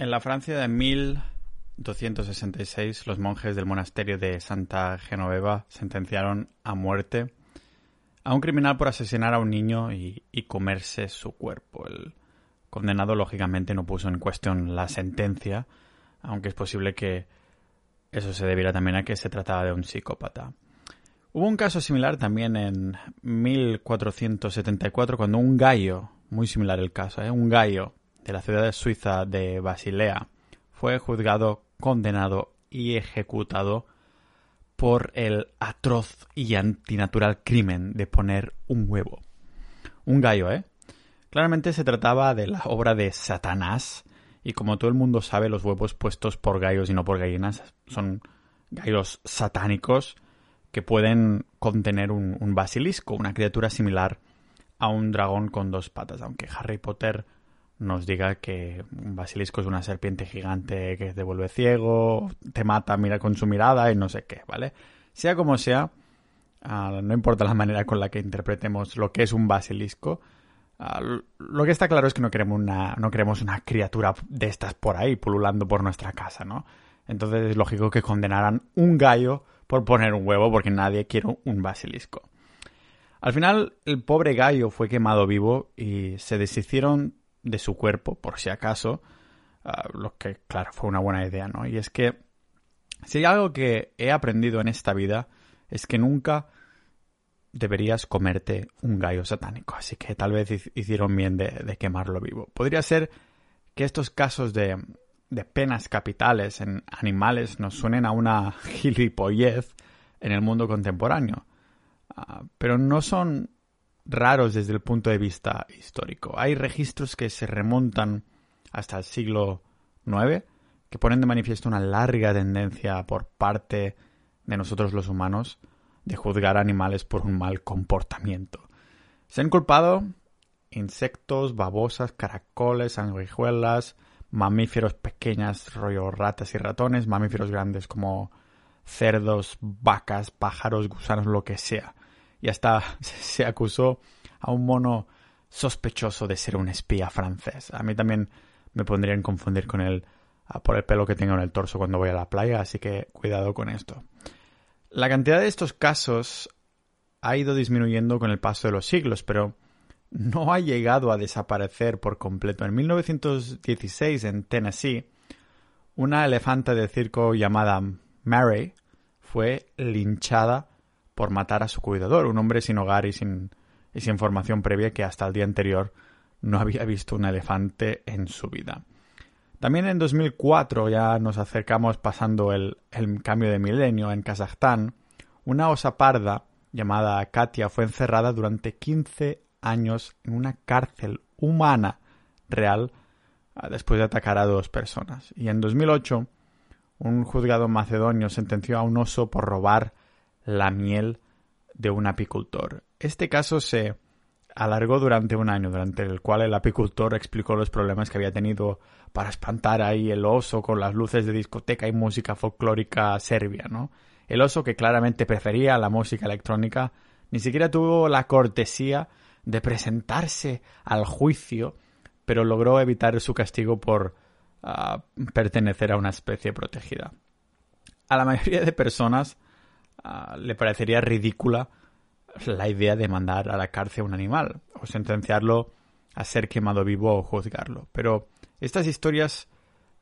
En la Francia de 1266, los monjes del monasterio de Santa Genoveva sentenciaron a muerte a un criminal por asesinar a un niño y, comerse su cuerpo. El condenado, lógicamente, no puso en cuestión la sentencia, aunque es posible que eso se debiera también a que se trataba de un psicópata. Hubo un caso similar también en 1474, cuando un gallo, muy similar el caso, ¿eh? un gallo de la ciudad de suiza de Basilea fue juzgado, condenado y ejecutado por el atroz y antinatural crimen de poner un huevo. Un gallo, ¿eh? Claramente se trataba de la obra de Satanás, y como todo el mundo sabe, los huevos puestos por gallos y no por gallinas son gallos satánicos que pueden contener un, basilisco, una criatura similar a un dragón con dos patas, aunque Harry Potter nos diga que un basilisco es una serpiente gigante que te vuelve ciego, te mata mira con su mirada y no sé qué, ¿vale? Sea como sea, ah, no importa la manera con la que interpretemos lo que es un basilisco, ah, lo que está claro es que no queremos una, no queremos una criatura de estas por ahí pululando por nuestra casa, ¿no? Entonces es lógico que condenaran un gallo por poner un huevo porque nadie quiere un basilisco. Al final, el pobre gallo fue quemado vivo y se deshicieron de su cuerpo, por si acaso, ah, lo que, claro, fue una buena idea, ¿no? Y es que si hay algo que he aprendido en esta vida es que nunca deberías comerte un gallo satánico, así que tal vez hicieron bien de, quemarlo vivo. Podría ser que estos casos de, de penas capitales en animales nos suenen a una gilipollez en el mundo contemporáneo, ah, pero no son raros desde el punto de vista histórico. Hay registros que se remontan hasta el siglo IX que ponen de manifiesto una larga tendencia por parte de nosotros los humanos de juzgar animales por un mal comportamiento. Se han culpado insectos, babosas, caracoles, sanguijuelas, mamíferos pequeñas, rollo ratas y ratones, mamíferos grandes como cerdos, vacas, pájaros, gusanos, lo que sea y hasta se acusó a un mono sospechoso de ser un espía francés. A mí también me pondrían confundir con él ah, por el pelo que tengo en el torso cuando voy a la playa, así que cuidado con esto. La cantidad de estos casos ha ido disminuyendo con el paso de los siglos, pero no ha llegado a desaparecer por completo. En 1916, en Tennessee, una elefanta de circo llamada Mary fue linchada por matar a su cuidador, un hombre sin hogar y sin, y formación previa que hasta el día anterior no había visto un elefante en su vida. También en 2004, ya nos acercamos pasando el, el cambio de milenio, en Kazajstán, una osa parda llamada Katia fue encerrada durante 15 años en una cárcel humana real ah, después de atacar a dos personas. Y en 2008, un juzgado macedonio sentenció a un oso por robar la miel de un apicultor. Este caso se alargó durante un año, durante el cual el apicultor explicó los problemas que había tenido para espantar ahí el oso con las luces de discoteca y música folclórica serbia, ¿no? El oso, que claramente prefería la música electrónica, ni siquiera tuvo la cortesía de presentarse al juicio, pero logró evitar su castigo por ah, pertenecer a una especie protegida. A la mayoría de personas Ah, le parecería ridícula la idea de mandar a la cárcel a un animal o sentenciarlo a ser quemado vivo o juzgarlo. Pero estas historias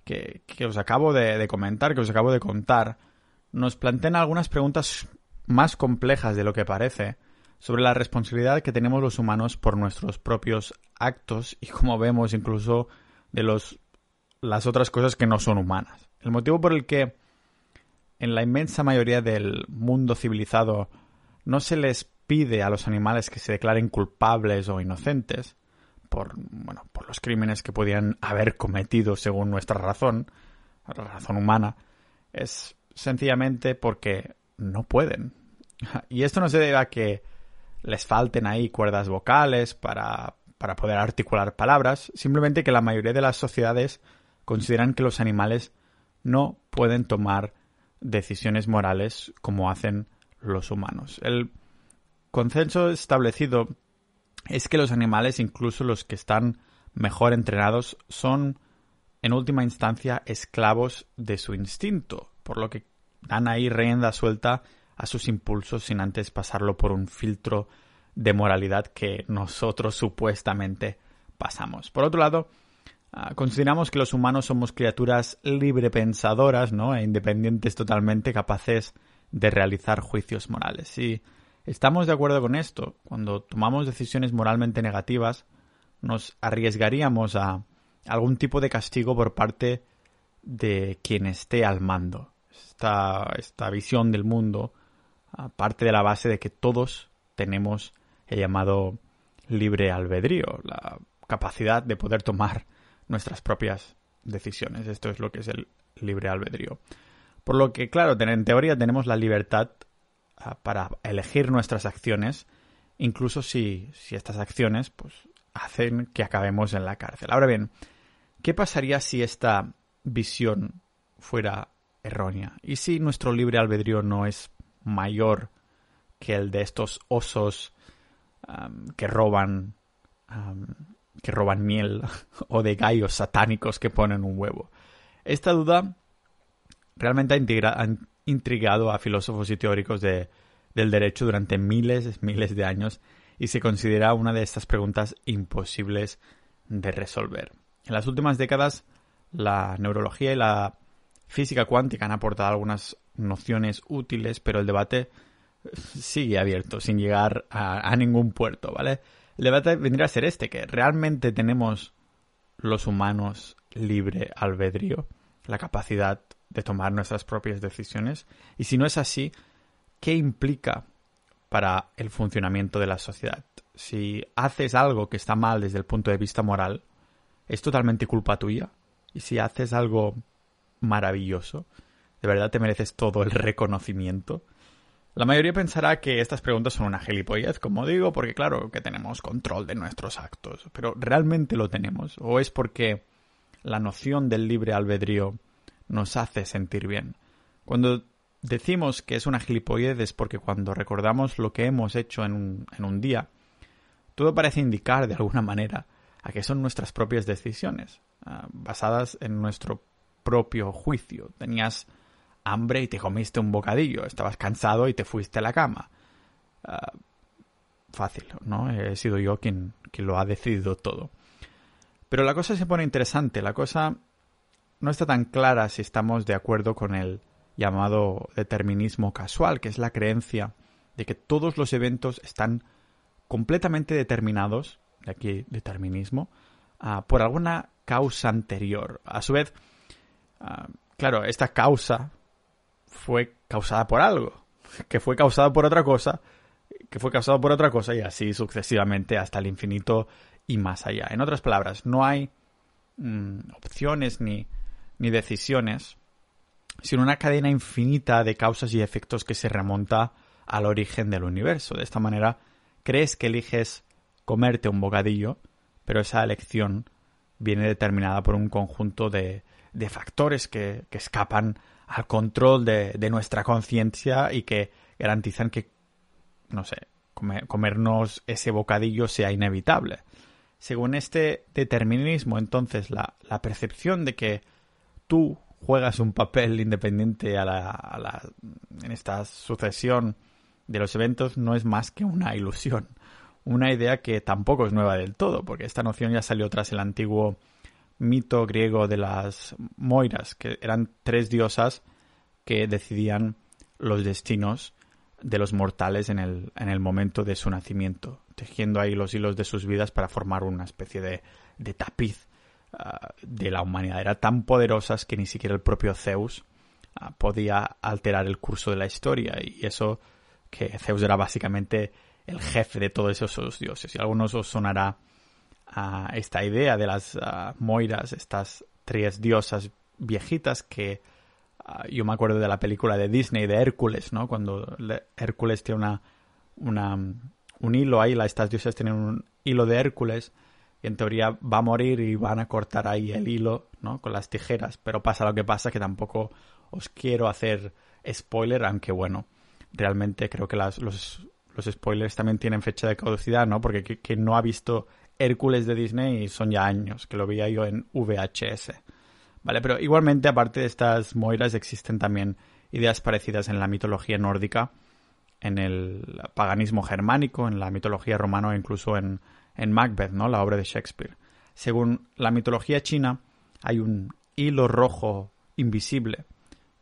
que, os acabo de, comentar, que os acabo de contar, nos plantean algunas preguntas más complejas de lo que parece sobre la responsabilidad que tenemos los humanos por nuestros propios actos y como vemos incluso de los las otras cosas que no son humanas. El motivo por el que en la inmensa mayoría del mundo civilizado no se les pide a los animales que se declaren culpables o inocentes por, bueno, por los crímenes que podían haber cometido según nuestra razón, la razón humana, es sencillamente porque no pueden. Y esto no se debe a que les falten ahí cuerdas vocales para, para poder articular palabras, simplemente que la mayoría de las sociedades consideran que los animales no pueden tomar decisiones morales como hacen los humanos. El consenso establecido es que los animales, incluso los que están mejor entrenados, son en última instancia esclavos de su instinto, por lo que dan ahí rienda suelta a sus impulsos sin antes pasarlo por un filtro de moralidad que nosotros supuestamente pasamos. Por otro lado, consideramos que los humanos somos criaturas librepensadoras, ¿no? E independientes totalmente, capaces de realizar juicios morales. Si estamos de acuerdo con esto, cuando tomamos decisiones moralmente negativas, nos arriesgaríamos a algún tipo de castigo por parte de quien esté al mando. Esta, esta visión del mundo parte de la base de que todos tenemos el llamado libre albedrío, la capacidad de poder tomar nuestras propias decisiones. Esto es lo que es el libre albedrío. Por lo que, claro, en teoría tenemos la libertad ah, para elegir nuestras acciones, incluso si, si estas acciones pues, hacen que acabemos en la cárcel. Ahora bien, ¿qué pasaría si esta visión fuera errónea? ¿Y si nuestro libre albedrío no es mayor que el de estos osos que roban que roban miel o de gallos satánicos que ponen un huevo. Esta duda realmente ha, intrigado a filósofos y teóricos de, del derecho durante miles, miles de años y se considera una de estas preguntas imposibles de resolver. En las últimas décadas, la neurología y la física cuántica han aportado algunas nociones útiles, pero el debate sigue abierto, sin llegar a, ningún puerto, ¿vale? El debate vendría a ser este, que realmente tenemos los humanos libre albedrío, la capacidad de tomar nuestras propias decisiones, y si no es así, ¿qué implica para el funcionamiento de la sociedad? Si haces algo que está mal desde el punto de vista moral, es totalmente culpa tuya, y si haces algo maravilloso, de verdad te mereces todo el reconocimiento. La mayoría pensará que estas preguntas son una gilipollez, como digo, porque claro que tenemos control de nuestros actos, pero ¿realmente lo tenemos? ¿O es porque la noción del libre albedrío nos hace sentir bien? Cuando decimos que es una gilipollez es porque cuando recordamos lo que hemos hecho en un, día, todo parece indicar de alguna manera a que son nuestras propias decisiones, ah, basadas en nuestro propio juicio. Tenías hambre y te comiste un bocadillo, estabas cansado y te fuiste a la cama. Ah, fácil, ¿no? He sido yo quien, quien lo ha decidido todo. Pero la cosa se pone interesante, la cosa no está tan clara si estamos de acuerdo con el llamado determinismo casual, que es la creencia de que todos los eventos están completamente determinados, de aquí determinismo, ah, por alguna causa anterior. A su vez, ah, claro, esta causa fue causada por algo, que fue causada por otra cosa, que fue causado por otra cosa y así sucesivamente hasta el infinito y más allá. En otras palabras, no hay mm, opciones ni, ni decisiones, sino una cadena infinita de causas y efectos que se remonta al origen del universo. De esta manera, crees que eliges comerte un bocadillo, pero esa elección viene determinada por un conjunto de, de factores que, que escapan al control de, nuestra conciencia y que garantizan que, no sé, comernos ese bocadillo sea inevitable. Según este determinismo, entonces, la, percepción de que tú juegas un papel independiente a la, a la, en esta sucesión de los eventos no es más que una ilusión. Una idea que tampoco es nueva del todo, porque esta noción ya salió tras el antiguo mito griego de las Moiras, que eran tres diosas que decidían los destinos de los mortales en el, en el momento de su nacimiento, tejiendo ahí los hilos de sus vidas para formar una especie de, de tapiz ah, de la humanidad. Eran tan poderosas que ni siquiera el propio Zeus ah, podía alterar el curso de la historia y eso que Zeus era básicamente el jefe de todos esos dioses. Y a algunos os sonará esta idea de las ah, Moiras, estas tres diosas viejitas que ah, yo me acuerdo de la película de Disney de Hércules, ¿no? Cuando Hércules tiene una, una, un hilo ahí, estas diosas tienen un hilo de Hércules y en teoría va a morir y van a cortar ahí el hilo, ¿no? Con las tijeras, pero pasa lo que pasa que tampoco os quiero hacer spoiler, aunque bueno, realmente creo que las, los, los spoilers también tienen fecha de caducidad, ¿no? Porque quien no ha visto Hércules de Disney son ya años, que lo veía yo en VHS. ¿vale? Pero igualmente, aparte de estas moiras, existen también ideas parecidas en la mitología nórdica, en el paganismo germánico, en la mitología romana o incluso en, en Macbeth, ¿no? La obra de Shakespeare. Según la mitología china, hay un hilo rojo invisible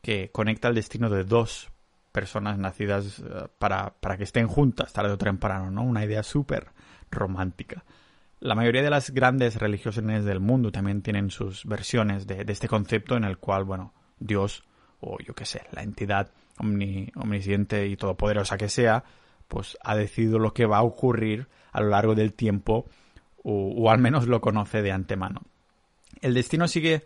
que conecta el destino de dos personas nacidas eh, para, para que estén juntas tarde o temprano, ¿no? Una idea súper romántica. La mayoría de las grandes religiones del mundo también tienen sus versiones de, este concepto en el cual, bueno, Dios o yo qué sé, la entidad omnisciente y todopoderosa que sea, pues ha decidido lo que va a ocurrir a lo largo del tiempo o, al menos lo conoce de antemano. El destino sigue,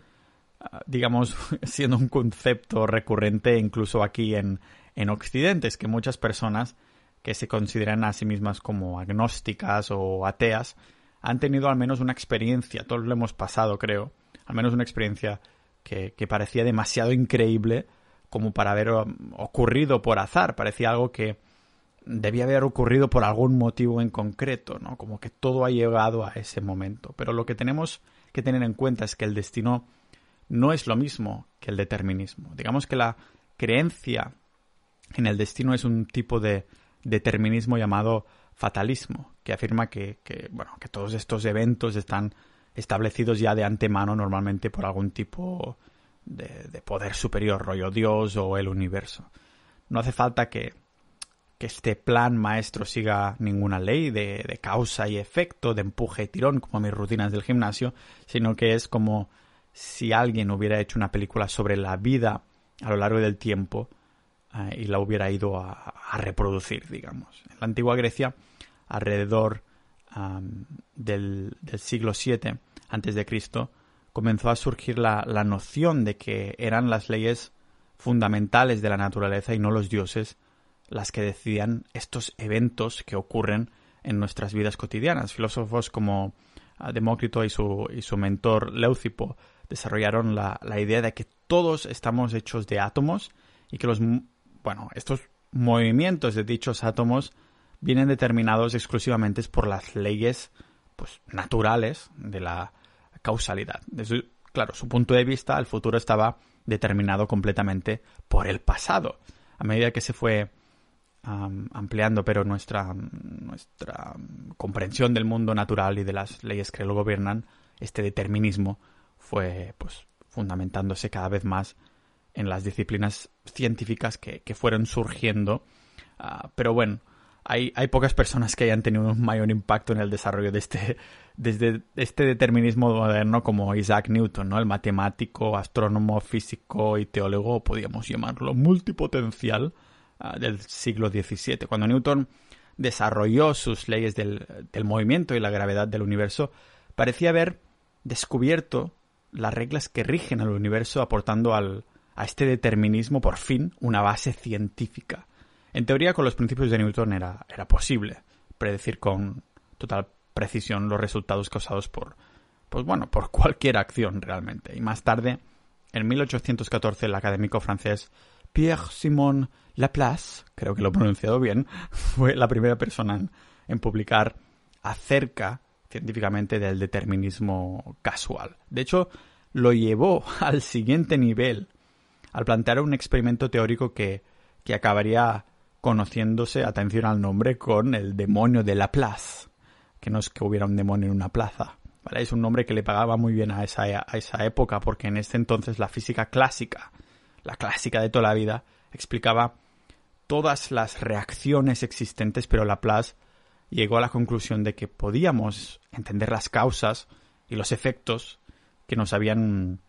ah, digamos, siendo un concepto recurrente incluso aquí en, en Occidente, es que muchas personas que se consideran a sí mismas como agnósticas o ateas, han tenido al menos una experiencia, todos lo hemos pasado creo, al menos una experiencia que, parecía demasiado increíble como para haber um, ocurrido por azar, parecía algo que debía haber ocurrido por algún motivo en concreto, ¿no? Como que todo ha llegado a ese momento. Pero lo que tenemos que tener en cuenta es que el destino no es lo mismo que el determinismo. Digamos que la creencia en el destino es un tipo de determinismo llamado fatalismo, que afirma que, bueno, que todos estos eventos están establecidos ya de antemano normalmente por algún tipo de, poder superior, rollo Dios o el universo. No hace falta que, que este plan maestro siga ninguna ley de, de, causa y efecto, de empuje y tirón, como mis rutinas del gimnasio, sino que es como si alguien hubiera hecho una película sobre la vida a lo largo del tiempo eh, y la hubiera ido a, a, reproducir, digamos. En la antigua Grecia alrededor del, siglo VII Cristo, comenzó a surgir la, noción de que eran las leyes fundamentales de la naturaleza y no los dioses las que decidían estos eventos que ocurren en nuestras vidas cotidianas. Filósofos como ah, Demócrito y su, y su mentor Leucipo desarrollaron la, la, idea de que todos estamos hechos de átomos y que los bueno, estos movimientos de dichos átomos vienen determinados exclusivamente por las leyes pues, naturales de la causalidad. Desde, claro, su punto de vista, el futuro estaba determinado completamente por el pasado. A medida que se fue ampliando, pero nuestra, nuestra comprensión del mundo natural y de las leyes que lo gobiernan, este determinismo fue pues fundamentándose cada vez más en las disciplinas científicas que, fueron surgiendo. Ah, pero bueno, hay, pocas personas que hayan tenido un mayor impacto en el desarrollo de este, desde este determinismo moderno como Isaac Newton, ¿no? El matemático, astrónomo, físico y teólogo, podríamos llamarlo, multipotencial ah, del siglo XVII. Cuando Newton desarrolló sus leyes del, del movimiento y la gravedad del universo, parecía haber descubierto las reglas que rigen el universo, aportando al, a este determinismo por fin una base científica. En teoría, con los principios de Newton era, era posible predecir con total precisión los resultados causados por, pues bueno, por cualquier acción realmente. Y más tarde, en 1814, el académico francés Pierre-Simon Laplace, creo que lo he pronunciado bien, fue la primera persona en, publicar acerca científicamente del determinismo casual. De hecho, lo llevó al siguiente nivel al plantear un experimento teórico que, que acabaría conociéndose, atención al nombre, con el demonio de Laplace, que no es que hubiera un demonio en una plaza. Es un nombre que le pagaba muy bien a esa, a esa época, porque en ese entonces la física clásica, la clásica de toda la vida, explicaba todas las reacciones existentes, pero Laplace llegó a la conclusión de que podíamos entender las causas y los efectos que nos habían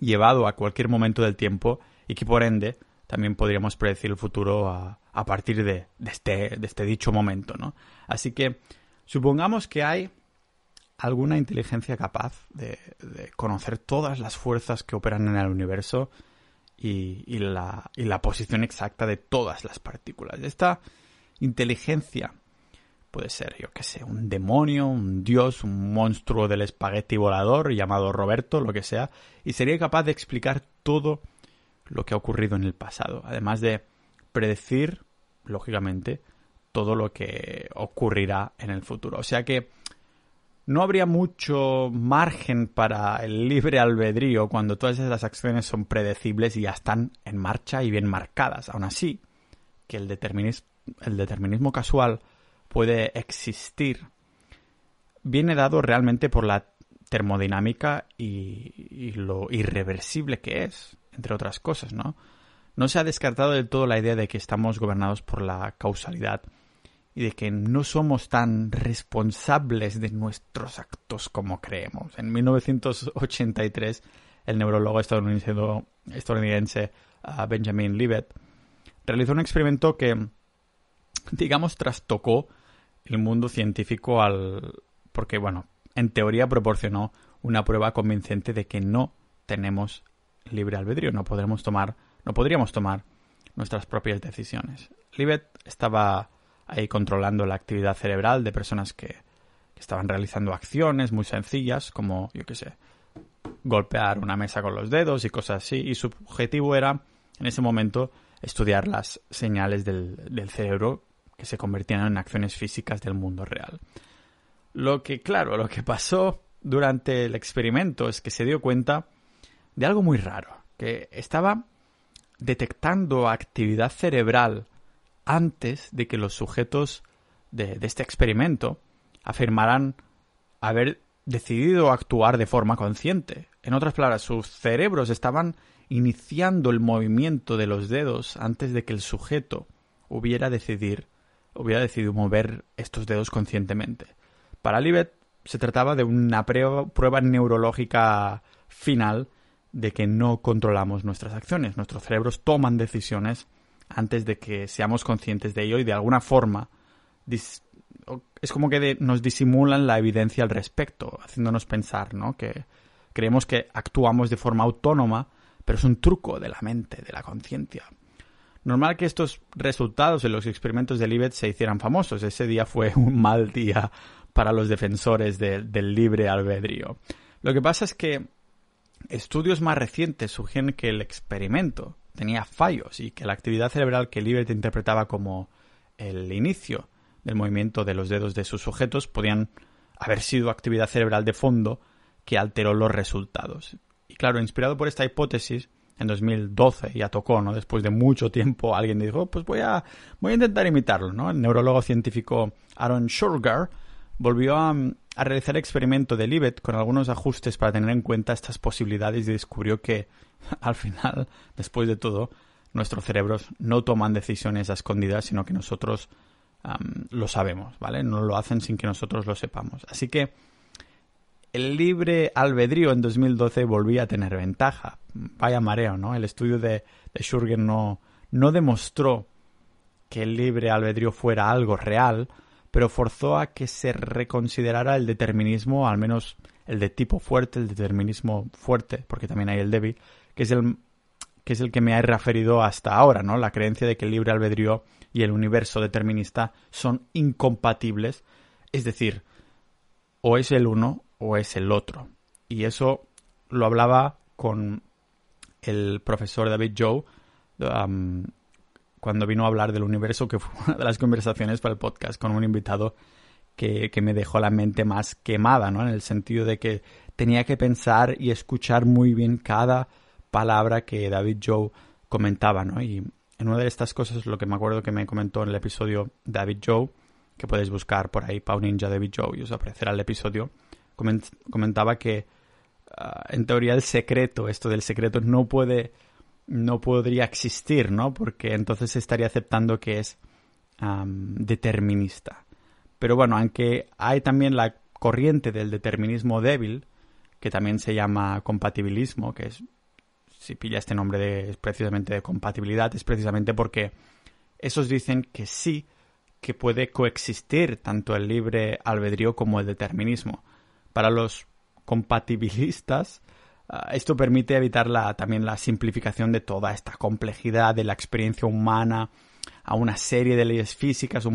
llevado a cualquier momento del tiempo y que por ende también podríamos predecir el futuro a, a partir este, de este dicho momento, ¿no? Así que supongamos que hay alguna inteligencia capaz de, de conocer todas las fuerzas que operan en el universo y, y, la, y la posición exacta de todas las partículas. Esta inteligencia puede ser, yo qué sé, un demonio, un dios, un monstruo del espagueti volador llamado Roberto, lo que sea, y sería capaz de explicar todo lo que ha ocurrido en el pasado, además de predecir, lógicamente, todo lo que ocurrirá en el futuro. O sea que no habría mucho margen para el libre albedrío cuando todas esas acciones son predecibles y ya están en marcha y bien marcadas. Aún así, que el, el determinismo casual puede existir viene dado realmente por la termodinámica y, lo irreversible que es, entre otras cosas, ¿no? No se ha descartado del todo la idea de que estamos gobernados por la causalidad y de que no somos tan responsables de nuestros actos como creemos. En 1983, el neurólogo estadounidense, ah, Benjamin Libet realizó un experimento que, digamos, trastocó el mundo científico al... porque, bueno, en teoría proporcionó una prueba convincente de que no tenemos libre albedrío, no podremos tomar, no podríamos tomar nuestras propias decisiones. Libet estaba ahí controlando la actividad cerebral de personas que, estaban realizando acciones muy sencillas, como, yo qué sé, golpear una mesa con los dedos y cosas así, y su objetivo era, en ese momento, estudiar las señales del, del cerebro que se convertían en acciones físicas del mundo real. Lo que, claro, lo que pasó durante el experimento es que se dio cuenta de algo muy raro, que estaba detectando actividad cerebral antes de que los sujetos de, este experimento afirmaran haber decidido actuar de forma consciente. En otras palabras, sus cerebros estaban iniciando el movimiento de los dedos antes de que el sujeto hubiera, decidir, hubiera decidido mover estos dedos conscientemente. Para Libet se trataba de una prueba neurológica final de que no controlamos nuestras acciones. Nuestros cerebros toman decisiones antes de que seamos conscientes de ello y de alguna forma es como que nos disimulan la evidencia al respecto, haciéndonos pensar, ¿no? Que creemos que actuamos de forma autónoma, pero es un truco de la mente, de la conciencia. Normal que estos resultados en los experimentos de Libet se hicieran famosos. Ese día fue un mal día para los defensores del libre albedrío. Lo que pasa es que estudios más recientes sugieren que el experimento tenía fallos y que la actividad cerebral que Libet interpretaba como el inicio del movimiento de los dedos de sus sujetos podían haber sido actividad cerebral de fondo que alteró los resultados. Y claro, inspirado por esta hipótesis, en 2012 ya tocó, ¿no? Después de mucho tiempo alguien dijo, oh, pues voy a, voy a intentar imitarlo, ¿no? El neurólogo científico Aaron Shurgar volvió a, a realizar el experimento de Libet con algunos ajustes para tener en cuenta estas posibilidades y descubrió que al final, después de todo, nuestros cerebros no toman decisiones a escondidas, sino que nosotros lo sabemos, ¿vale? No lo hacen sin que nosotros lo sepamos. Así que el libre albedrío en 2012 volvía a tener ventaja. Vaya mareo, ¿no? El estudio de, de Schurger no, no demostró que el libre albedrío fuera algo real, pero forzó a que se reconsiderara el determinismo, al menos el de tipo fuerte, el determinismo fuerte, porque también hay el débil, que es el que me ha referido hasta ahora, ¿no? La creencia de que el libre albedrío y el universo determinista son incompatibles, es decir, o es el uno o es el otro. Y eso lo hablaba con el profesor David Joe um, cuando vino a hablar del universo, que fue una de las conversaciones para el podcast con un invitado que, que, me dejó la mente más quemada, ¿no? En el sentido de que tenía que pensar y escuchar muy bien cada palabra que David Joe comentaba, ¿no? Y en una de estas cosas, lo que me acuerdo que me comentó en el episodio David Joe, que podéis buscar por ahí, Pau Ninja David Joe, y os aparecerá el episodio, comentaba que ah, en teoría el secreto, esto del secreto, no puede no podría existir, ¿no? Porque entonces estaría aceptando que es determinista. Pero bueno, aunque hay también la corriente del determinismo débil, que también se llama compatibilismo, que es, si pilla este nombre de, es precisamente de compatibilidad, es precisamente porque esos dicen que sí, que puede coexistir tanto el libre albedrío como el determinismo. Para los compatibilistas, esto permite evitar la, también la simplificación de toda esta complejidad de la experiencia humana a una serie de leyes físicas,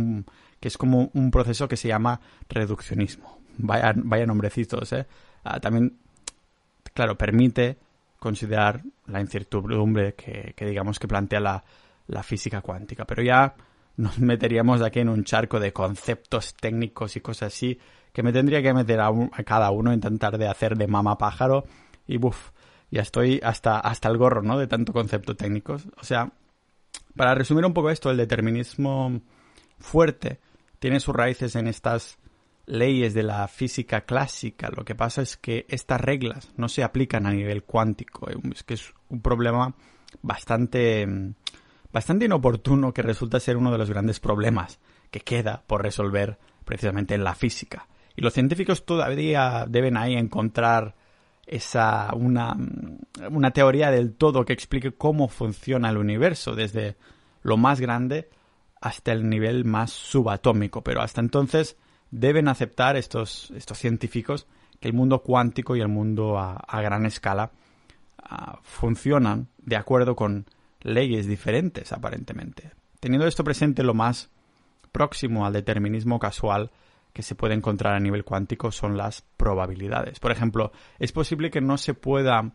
que es como un proceso que se llama reduccionismo. Vaya, vaya nombrecitos, ¿eh? Ah, también, claro, permite considerar la incertidumbre que, digamos que plantea la, física cuántica. Pero ya nos meteríamos aquí en un charco de conceptos técnicos y cosas así que me tendría que meter a, cada uno, intentar de hacer de mama pájaro y buf, ya estoy hasta, hasta el gorro, ¿no? De tanto concepto técnicos. O sea, para resumir un poco esto, el determinismo fuerte tiene sus raíces en estas leyes de la física clásica. Lo que pasa es que estas reglas no se aplican a nivel cuántico. Es que es un problema bastante, bastante inoportuno que resulta ser uno de los grandes problemas que queda por resolver precisamente en la física. Y los científicos todavía deben ahí encontrar esa una, una teoría del todo que explique cómo funciona el universo desde lo más grande hasta el nivel más subatómico. Pero hasta entonces deben aceptar estos, estos científicos que el mundo cuántico y el mundo a, gran escala ah, funcionan de acuerdo con leyes diferentes aparentemente. Teniendo esto presente, lo más próximo al determinismo casual que se puede encontrar a nivel cuántico son las probabilidades. Por ejemplo, es posible que no se pueda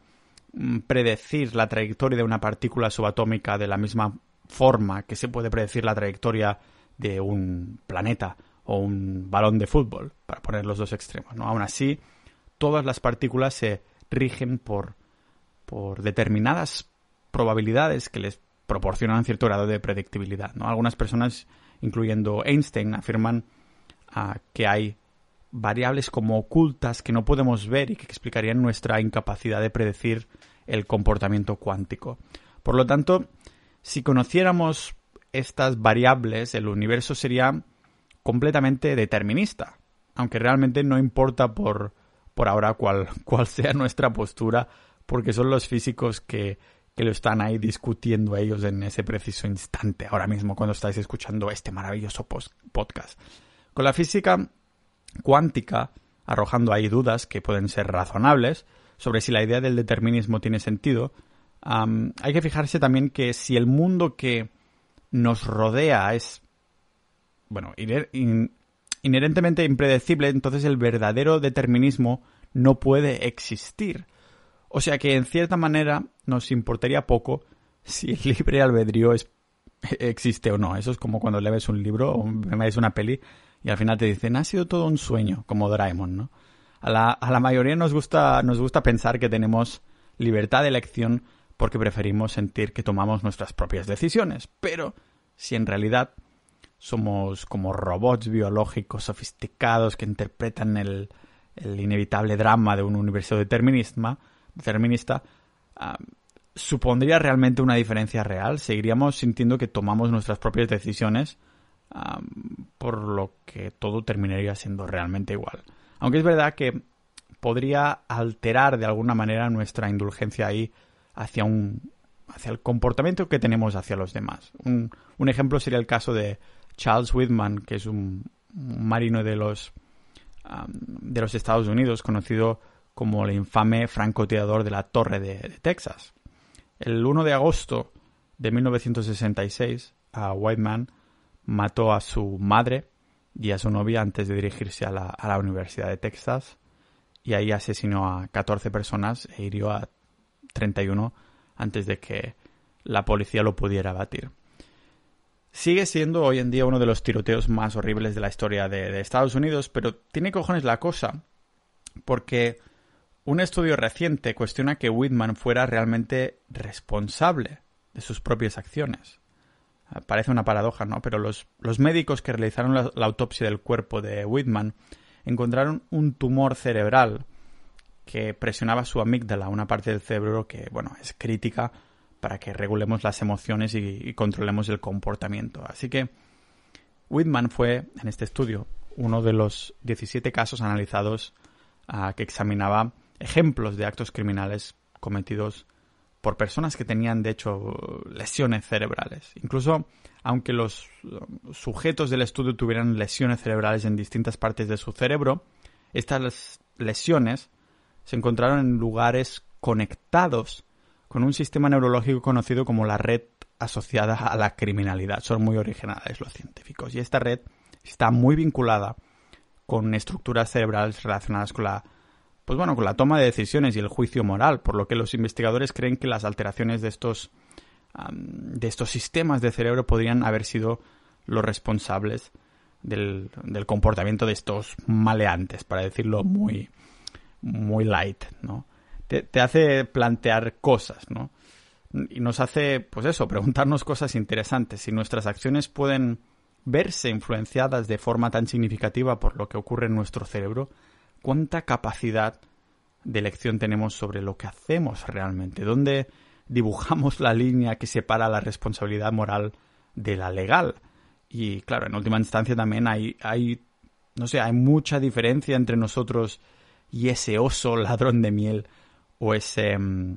mm, predecir la trayectoria de una partícula subatómica de la misma forma que se puede predecir la trayectoria de un planeta o un balón de fútbol, para poner los dos extremos. ¿no? Aún así, todas las partículas se rigen por, por determinadas probabilidades que les proporcionan cierto grado de predictibilidad. ¿no? Algunas personas, incluyendo Einstein, afirman que hay variables como ocultas que no podemos ver y que explicarían nuestra incapacidad de predecir el comportamiento cuántico. Por lo tanto, si conociéramos estas variables, el universo sería completamente determinista, aunque realmente no importa por, por ahora cuál, cuál sea nuestra postura, porque son los físicos que, que lo están ahí discutiendo ellos en ese preciso instante, ahora mismo cuando estáis escuchando este maravilloso podcast. Con la física cuántica, arrojando ahí dudas que pueden ser razonables sobre si la idea del determinismo tiene sentido, hay que fijarse también que si el mundo que nos rodea es, bueno, inherentemente impredecible, entonces el verdadero determinismo no puede existir. O sea que en cierta manera nos importaría poco si el libre albedrío existe o no. Eso es como cuando lees un libro o ves una peli y al final te dicen, ha sido todo un sueño, como Doraemon, ¿no? A la, mayoría nos gusta, nos gusta pensar que tenemos libertad de elección porque preferimos sentir que tomamos nuestras propias decisiones. Pero si en realidad somos como robots biológicos sofisticados que interpretan el, el inevitable drama de un universo determinista, determinista ¿supondría realmente una diferencia real? ¿Seguiríamos sintiendo que tomamos nuestras propias decisiones por lo que todo terminaría siendo realmente igual. Aunque es verdad que podría alterar de alguna manera nuestra indulgencia ahí hacia un hacia el comportamiento que tenemos hacia los demás. Un, ejemplo sería el caso de Charles Whitman, que es un, marino de los de los Estados Unidos, conocido como el infame francotirador de la Torre de, de Texas. El 1 de agosto de 1966, a Whiteman mató a su madre y a su novia antes de dirigirse a la, Universidad de Texas y ahí asesinó a 14 personas e hirió a 31 antes de que la policía lo pudiera batir. Sigue siendo hoy en día uno de los tiroteos más horribles de la historia de, de Estados Unidos, pero tiene cojones la cosa, porque un estudio reciente cuestiona que Whitman fuera realmente responsable de sus propias acciones. Parece una paradoja, ¿no? Pero los, médicos que realizaron la, autopsia del cuerpo de Whitman encontraron un tumor cerebral que presionaba su amígdala, una parte del cerebro que, bueno, es crítica para que regulemos las emociones y, controlemos el comportamiento. Así que Whitman fue, en este estudio, uno de los 17 casos analizados ah, que examinaba ejemplos de actos criminales cometidos por personas que tenían, de hecho, lesiones cerebrales. Incluso, aunque los um, sujetos del estudio tuvieran lesiones cerebrales en distintas partes de su cerebro, estas lesiones se encontraron en lugares conectados con un sistema neurológico conocido como la red asociada a la criminalidad. Son muy originales los científicos. Y esta red está muy vinculada con estructuras cerebrales relacionadas con la pues bueno, con la toma de decisiones y el juicio moral, por lo que los investigadores creen que las alteraciones de estos, de estos sistemas de cerebro podrían haber sido los responsables del, comportamiento de estos maleantes, para decirlo muy, muy light, ¿no? Te, te, hace plantear cosas, ¿no? Y nos hace, pues eso, preguntarnos cosas interesantes. Si nuestras acciones pueden verse influenciadas de forma tan significativa por lo que ocurre en nuestro cerebro, ¿cuánta capacidad de elección tenemos sobre lo que hacemos realmente? ¿Dónde dibujamos la línea que separa la responsabilidad moral de la legal? Y claro, en última instancia también hay, no sé, hay mucha diferencia entre nosotros y ese oso ladrón de miel o ese, mm,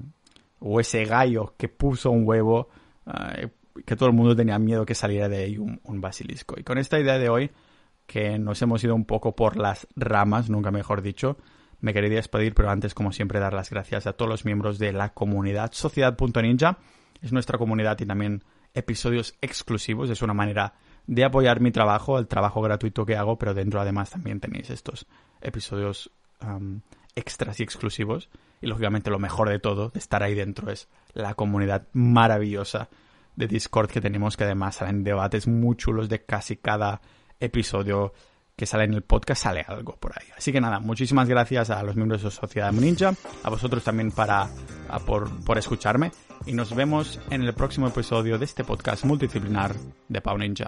o ese gallo que puso un huevo eh, que todo el mundo tenía miedo que saliera de ahí un, basilisco. Y con esta idea de hoy, que nos hemos ido un poco por las ramas, nunca mejor dicho, me quería despedir, pero antes, como siempre, dar las gracias a todos los miembros de la comunidad Sociedad.ninja. Es nuestra comunidad y también episodios exclusivos. Es una manera de apoyar mi trabajo, el trabajo gratuito que hago, pero dentro además también tenéis estos episodios extras y exclusivos. Y lógicamente lo mejor de todo, de estar ahí dentro, es la comunidad maravillosa de Discord que tenemos, que además salen debates muy chulos de casi cada episodio que sale en el podcast, sale algo por ahí. Así que nada, muchísimas gracias a los miembros de Sociedad Ninja, a vosotros también para, por, por escucharme y nos vemos en el próximo episodio de este podcast multidisciplinar de Pau Ninja.